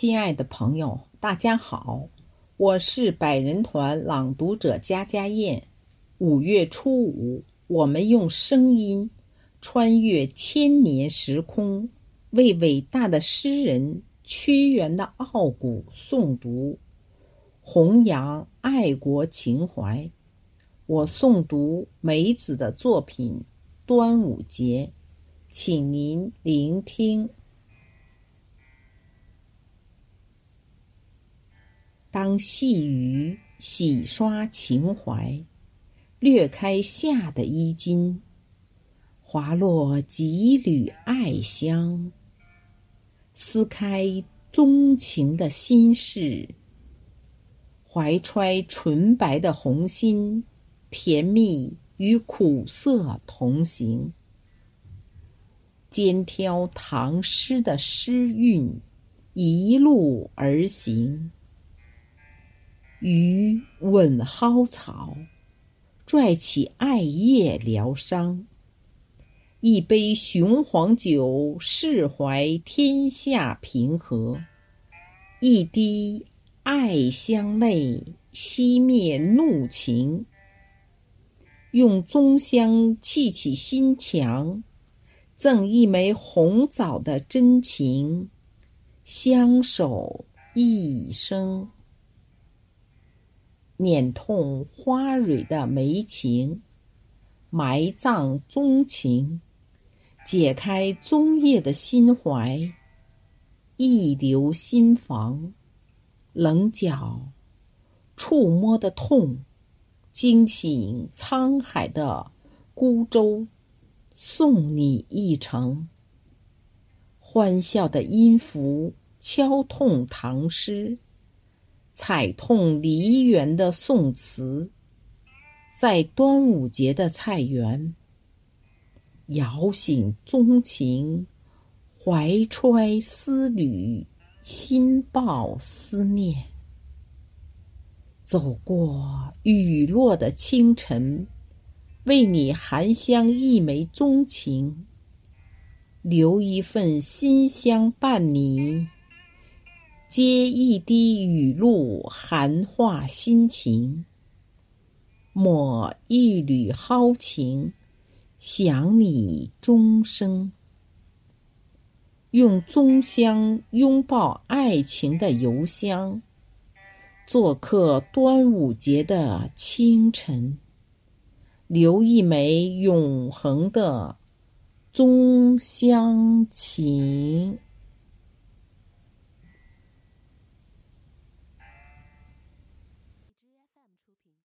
亲爱的朋友，大家好，我是百人团朗读者佳佳燕。五月初五，我们用声音穿越千年时空，为伟大的诗人屈原的傲骨诵读，弘扬爱国情怀。我诵读梅子的作品《端午节》，请您聆听。当细雨洗刷情怀，掠开夏的衣襟，滑落几缕爱香，撕开钟情的心事，怀揣纯白的红心，甜蜜与苦涩同行，肩挑唐诗的诗韵，一路而行。鱼吻蒿草，拽起艾叶疗伤。一杯雄黄酒，释怀天下平和；一滴爱香泪，熄灭怒情。用棕香砌起心墙，赠一枚红枣的真情，相守一生。碾痛花蕊的眉情，埋葬钟情，解开棕叶的心怀，一留心房，棱角触摸的痛，惊醒沧海的孤舟，送你一程。欢笑的音符敲痛唐诗。踩痛梨园的宋词，在端午节的菜园，摇醒钟情，怀揣思缕，心抱思念。走过雨落的清晨，为你含香一枚钟情，留一份馨香伴你。接一滴雨露，寒化心情；抹一缕蒿情，想你终生。用棕香拥抱爱情的邮箱，做客端午节的清晨，留一枚永恒的棕香情。